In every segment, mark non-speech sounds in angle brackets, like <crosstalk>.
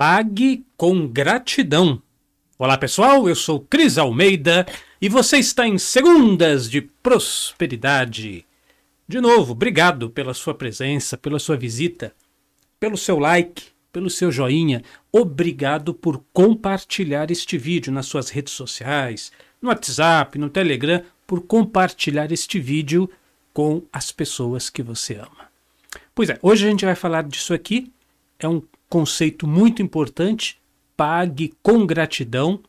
Pague com gratidão. Olá pessoal, eu sou Cris Almeida e você está em Segundas de Prosperidade. De novo, obrigado pela sua presença, pela sua visita, pelo seu like, pelo seu joinha. Obrigado por compartilhar este vídeo nas suas redes sociais, no WhatsApp, no Telegram, por compartilhar este vídeo com as pessoas que você ama. Pois é, hoje a gente vai falar disso aqui. É um conceito muito importante, pague com gratidão.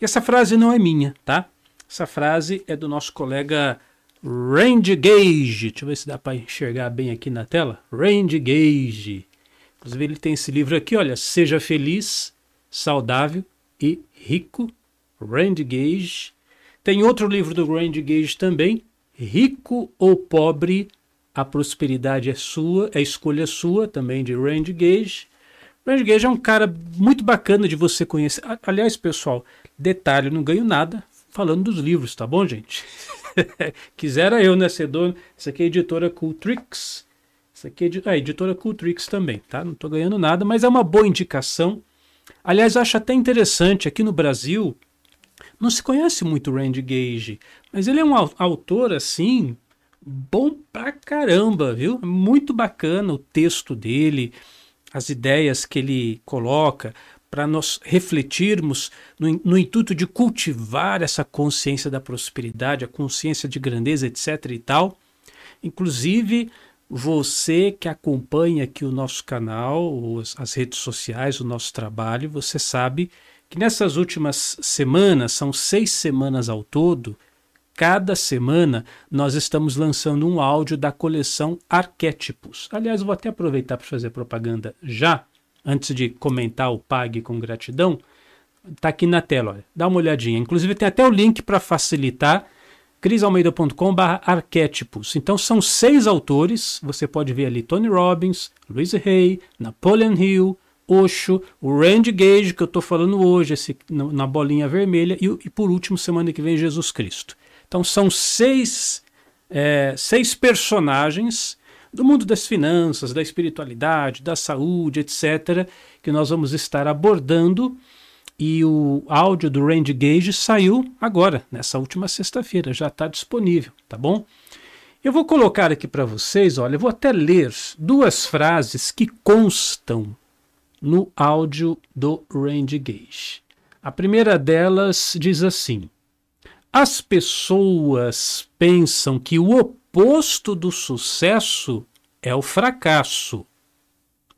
E essa frase não é minha, tá? Essa frase é do nosso colega Randy Gage. Deixa eu ver se dá para enxergar bem aqui na tela. Randy Gage. Inclusive ele tem esse livro aqui, olha, Seja Feliz, Saudável e Rico. Randy Gage. Tem outro livro do Randy Gage também, Rico ou Pobre, a prosperidade é sua, é escolha sua, também de Randy Gage. Randy Gage é um cara muito bacana de você conhecer. Aliás, pessoal, detalhe, não ganho nada falando dos livros, tá bom, gente? <laughs> Quisera eu, né, ser dono. Isso aqui é a editora Cultrix. Isso aqui é a editora Cultrix também, tá? Não tô ganhando nada, mas é uma boa indicação. Aliás, acho até interessante, aqui no Brasil, não se conhece muito Randy Gage, mas ele é um autor, assim, bom pra caramba, viu? Muito bacana o texto dele, as ideias que ele coloca para nós refletirmos no, no, intuito de cultivar essa consciência da prosperidade, a consciência de grandeza, etc. e tal. Inclusive, você que acompanha aqui o nosso canal, as redes sociais, o nosso trabalho, você sabe que nessas últimas semanas, são seis semanas ao todo, Cada semana nós estamos lançando um áudio da coleção Arquétipos. Aliás, vou até aproveitar para fazer propaganda já, antes de comentar o Pague com Gratidão. Está aqui na tela, olha. dá uma olhadinha. Inclusive tem até o link para facilitar, crisalmeida.com arquétipos. Então são seis autores, você pode ver ali Tony Robbins, Louise Hay, Napoleon Hill, Osho, o Randy Gage, que eu estou falando hoje, esse, na bolinha vermelha, e, e por último, semana que vem, Jesus Cristo. Então são seis, é, seis personagens do mundo das finanças, da espiritualidade, da saúde, etc., que nós vamos estar abordando. E o áudio do Randy Gage saiu agora, nessa última sexta-feira, já está disponível, tá bom? Eu vou colocar aqui para vocês, olha, eu vou até ler duas frases que constam no áudio do Randy Gage. A primeira delas diz assim: as pessoas pensam que o oposto do sucesso é o fracasso.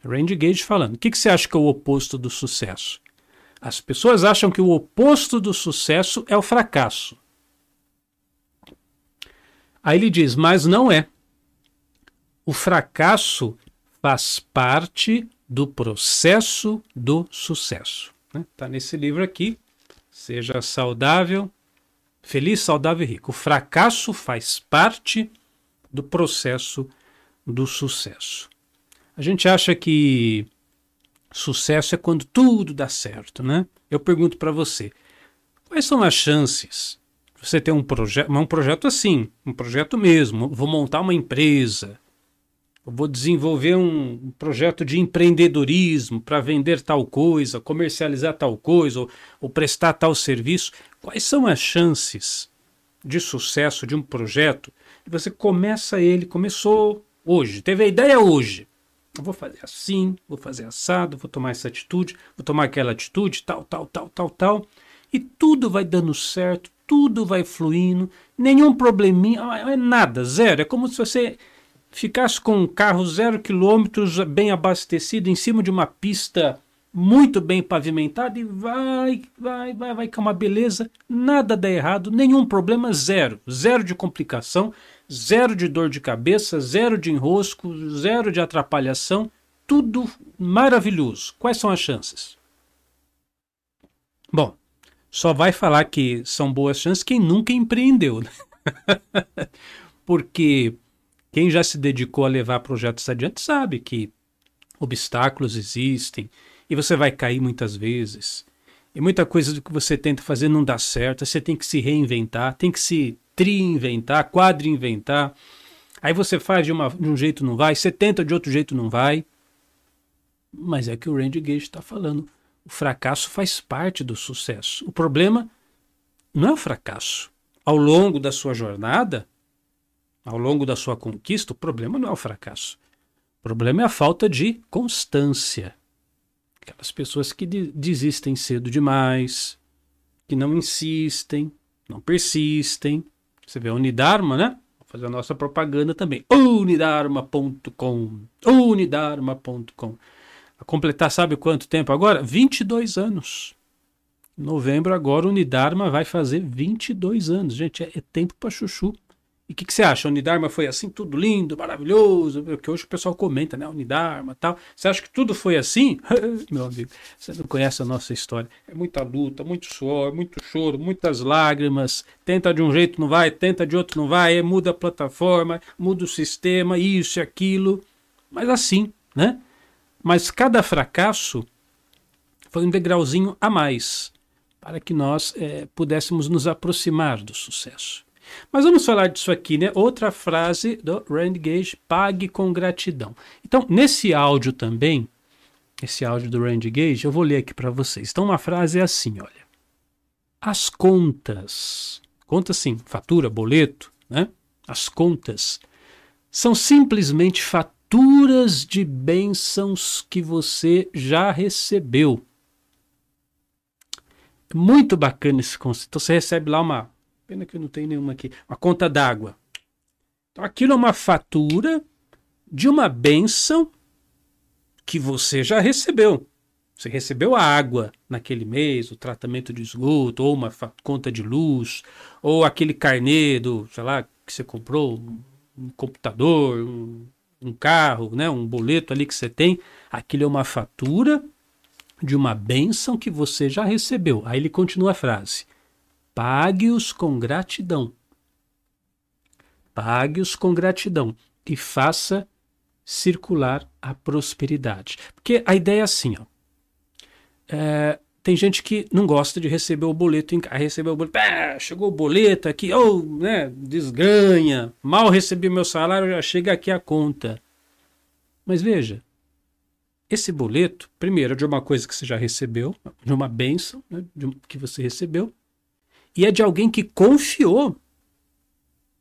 Randy Gage falando. O que, que você acha que é o oposto do sucesso? As pessoas acham que o oposto do sucesso é o fracasso. Aí ele diz, mas não é. O fracasso faz parte do processo do sucesso. Está né? nesse livro aqui. Seja saudável, Feliz, saudável e rico. O fracasso faz parte do processo do sucesso. A gente acha que sucesso é quando tudo dá certo, né? Eu pergunto para você, quais são as chances de você ter um projeto, um projeto assim, um projeto mesmo, vou montar uma empresa, vou desenvolver um projeto de empreendedorismo para vender tal coisa, comercializar tal coisa ou, ou, prestar tal serviço. Quais são as chances de sucesso de um projeto? Você começa ele, começou hoje, teve a ideia hoje. Eu vou fazer assim, vou fazer assado, vou tomar essa atitude, vou tomar aquela atitude, tal, tal, tal, tal, tal. E tudo vai dando certo, tudo vai fluindo, nenhum probleminha, é nada, zero. É como se você ficasse com um carro zero quilômetros bem abastecido em cima de uma pista muito bem pavimentada e vai, vai, vai, vai com uma beleza, nada dá errado, nenhum problema, zero, zero de complicação, zero de dor de cabeça, zero de enrosco, zero de atrapalhação, tudo maravilhoso. Quais são as chances? Bom, só vai falar que são boas chances quem nunca empreendeu, né? <laughs> Porque quem já se dedicou a levar projetos adiante sabe que obstáculos existem e você vai cair muitas vezes. E muita coisa do que você tenta fazer não dá certo, você tem que se reinventar, tem que se tri-inventar, quadri-inventar. Aí você faz de, uma, de um jeito não vai, você tenta de outro jeito não vai. Mas é que o Randy Gage está falando. O fracasso faz parte do sucesso. O problema não é o fracasso. Ao longo da sua jornada, ao longo da sua conquista, o problema não é o fracasso. O problema é a falta de constância. Aquelas pessoas que de desistem cedo demais, que não insistem, não persistem. Você vê a Unidarma, né? Vou fazer a nossa propaganda também. Unidarma.com. Unidarma.com. A completar, sabe quanto tempo agora? 22 anos. Em novembro, agora, Unidarma vai fazer 22 anos. Gente, é, é tempo para chuchu. E o que, que, você acha? A Unidarma foi assim, tudo lindo, maravilhoso, que hoje o pessoal comenta, né? Unidarma tal. Você acha que tudo foi assim? <laughs> Meu amigo, você não conhece a nossa história. É muita luta, muito suor, muito choro, muitas lágrimas. Tenta de um jeito, não vai, tenta de outro, não vai, muda a plataforma, muda o sistema, isso e aquilo. Mas assim, né? Mas cada fracasso foi um degrauzinho a mais para que nós é, pudéssemos nos aproximar do sucesso. Mas vamos falar disso aqui, né? Outra frase do Rand Gage: pague com gratidão. Então, nesse áudio também, esse áudio do Rand Gage, eu vou ler aqui para vocês. Então, uma frase é assim: olha. As contas, contas sim, fatura, boleto, né? As contas são simplesmente faturas de bênçãos que você já recebeu. Muito bacana esse conceito. Então você recebe lá uma Pena que eu não tenho nenhuma aqui. Uma conta d'água. Então aquilo é uma fatura de uma benção que você já recebeu. Você recebeu a água naquele mês, o tratamento de esgoto, ou uma conta de luz, ou aquele carnê do, sei lá, que você comprou, um computador, um, um carro, né, um boleto ali que você tem. Aquilo é uma fatura de uma benção que você já recebeu. Aí ele continua a frase. Pague-os com gratidão. Pague-os com gratidão e faça circular a prosperidade. Porque a ideia é assim, ó. É, tem gente que não gosta de receber o boleto em casa. Recebeu o boleto, ah, chegou o boleto aqui, ou oh, né, desganha. Mal recebi meu salário, já chega aqui a conta. Mas veja, esse boleto, primeiro, é de uma coisa que você já recebeu, de uma benção né, de, que você recebeu, e é de alguém que confiou.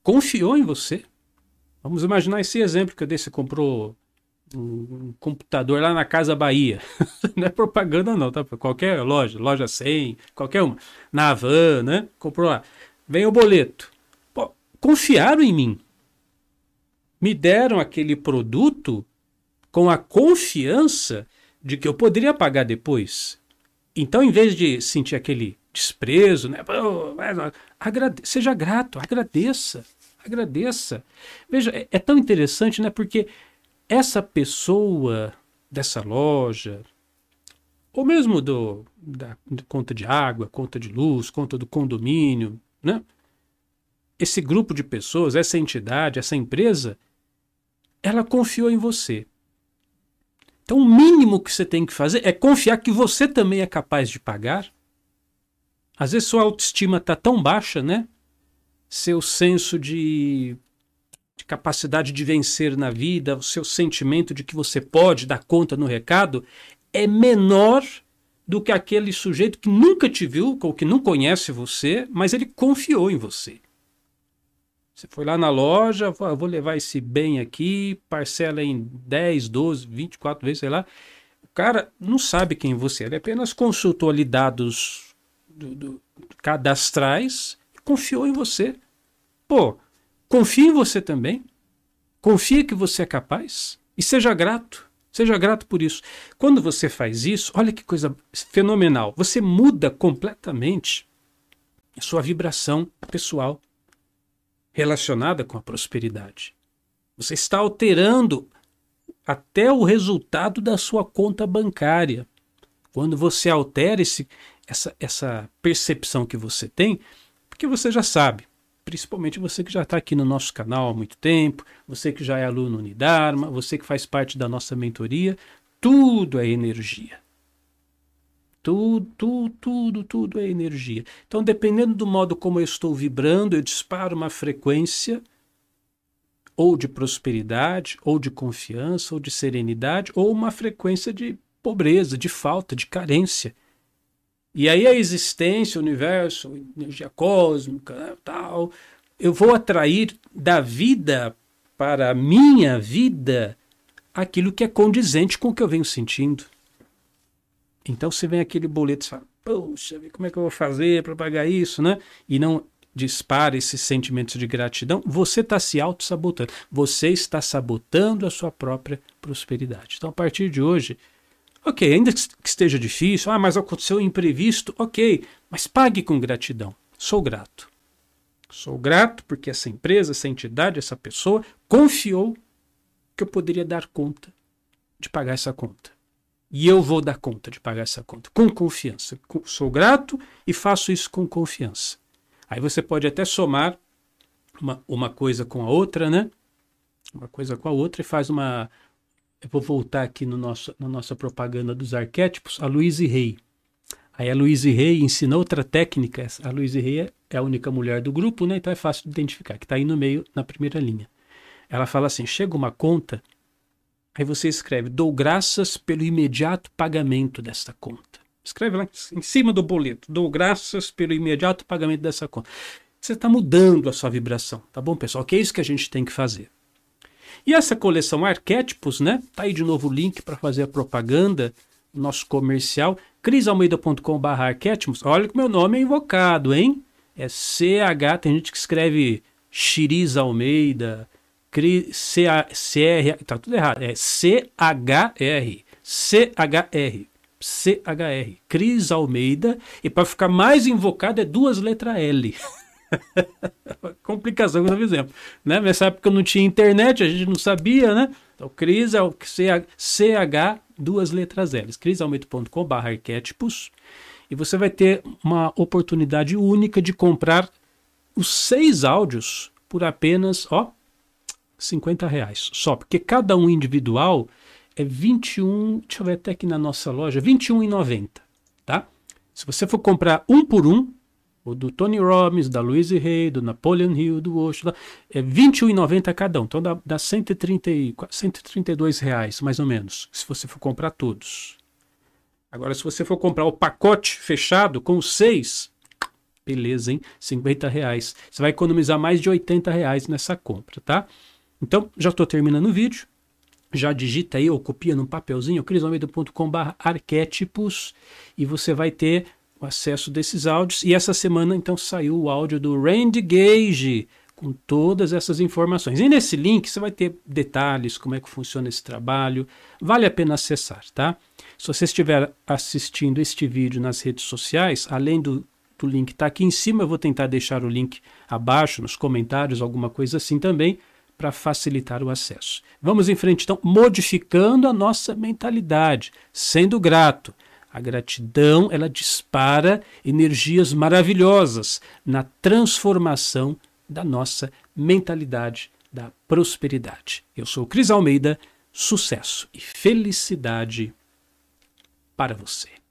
Confiou em você. Vamos imaginar esse exemplo que eu dei. Você comprou um computador lá na Casa Bahia. <laughs> não é propaganda, não, tá? Qualquer loja, loja 100, qualquer uma. Na Havan, né? Comprou lá. Vem o boleto. Pô, confiaram em mim. Me deram aquele produto com a confiança de que eu poderia pagar depois. Então, em vez de sentir aquele desprezo, né? Agrade... Seja grato, agradeça, agradeça. Veja, é, é tão interessante, né? Porque essa pessoa dessa loja, ou mesmo do, da conta de água, conta de luz, conta do condomínio, né? Esse grupo de pessoas, essa entidade, essa empresa, ela confiou em você. Então, o mínimo que você tem que fazer é confiar que você também é capaz de pagar às vezes sua autoestima está tão baixa, né? Seu senso de, de capacidade de vencer na vida, o seu sentimento de que você pode dar conta no recado é menor do que aquele sujeito que nunca te viu ou que não conhece você, mas ele confiou em você. Você foi lá na loja, vou levar esse bem aqui, parcela em 10, 12, 24 vezes, sei lá. O cara não sabe quem você é, ele apenas consultou ali dados do, do, cadastrais confiou em você. Pô, confie em você também. Confie que você é capaz e seja grato. Seja grato por isso. Quando você faz isso, olha que coisa fenomenal. Você muda completamente a sua vibração pessoal relacionada com a prosperidade. Você está alterando até o resultado da sua conta bancária. Quando você altera esse, essa, essa percepção que você tem, porque você já sabe, principalmente você que já está aqui no nosso canal há muito tempo, você que já é aluno Unidarma, você que faz parte da nossa mentoria, tudo é energia. Tudo, tudo, tudo, tudo é energia. Então, dependendo do modo como eu estou vibrando, eu disparo uma frequência ou de prosperidade, ou de confiança, ou de serenidade, ou uma frequência de pobreza, de falta, de carência. E aí a existência, o universo, energia cósmica, né, tal, eu vou atrair da vida para a minha vida aquilo que é condizente com o que eu venho sentindo. Então se vem aquele boleto e fala, poxa, como é que eu vou fazer para pagar isso, né? E não dispara esses sentimentos de gratidão, você está se auto-sabotando. Você está sabotando a sua própria prosperidade. Então, a partir de hoje, ok, ainda que esteja difícil, ah, mas aconteceu imprevisto, ok, mas pague com gratidão. Sou grato. Sou grato porque essa empresa, essa entidade, essa pessoa confiou que eu poderia dar conta de pagar essa conta. E eu vou dar conta de pagar essa conta com confiança. Sou grato e faço isso com confiança. Aí você pode até somar uma, uma coisa com a outra, né? Uma coisa com a outra e faz uma. Eu vou voltar aqui no nosso, na nossa propaganda dos arquétipos, a Louise Rey. Aí a Louise Rey ensina outra técnica. A Louise Rey é a única mulher do grupo, né? Então é fácil de identificar, que está aí no meio, na primeira linha. Ela fala assim: chega uma conta, aí você escreve: dou graças pelo imediato pagamento desta conta. Escreve lá em cima do boleto. Dou graças pelo imediato pagamento dessa conta. Você está mudando a sua vibração, tá bom, pessoal? Que é isso que a gente tem que fazer. E essa coleção Arquétipos, né? Tá aí de novo o link para fazer a propaganda, nosso comercial, crisalmeida.com.br arquétipos. Olha que meu nome é invocado, hein? É CH, tem gente que escreve Xiriz Almeida, CR, tá tudo errado, é CHR, CHR. CHR, Cris Almeida, e para ficar mais invocado é duas letras L. <laughs> <laughs> Complicação que nós fizemos. Né? Nessa época não tinha internet, a gente não sabia, né? Então, Cris é o CH, duas letras L. crisalmeida.com.br arquétipos. E você vai ter uma oportunidade única de comprar os seis áudios por apenas, ó, 50 reais. Só, porque cada um individual é 21, deixa eu ver até aqui na nossa loja, 21,90, tá? Se você for comprar um por um, o do Tony Robbins, da Louise Hay, do Napoleon Hill, do Osho, é 21,90 cada um. Então dá, dá 130, 132 reais, mais ou menos, se você for comprar todos. Agora, se você for comprar o pacote fechado com seis, beleza, hein? 50 reais. Você vai economizar mais de 80 reais nessa compra, tá? Então, já estou terminando o vídeo já digita aí ou copia num papelzinho crisalmeida.com.br arquétipos e você vai ter acesso desses áudios. E essa semana então saiu o áudio do Randy Gage com todas essas informações. E nesse link você vai ter detalhes, como é que funciona esse trabalho. Vale a pena acessar, tá? Se você estiver assistindo este vídeo nas redes sociais, além do, do link estar tá aqui em cima, eu vou tentar deixar o link abaixo nos comentários, alguma coisa assim também para facilitar o acesso. Vamos em frente, então, modificando a nossa mentalidade, sendo grato. A gratidão, ela dispara energias maravilhosas na transformação da nossa mentalidade da prosperidade. Eu sou Cris Almeida, sucesso e felicidade para você.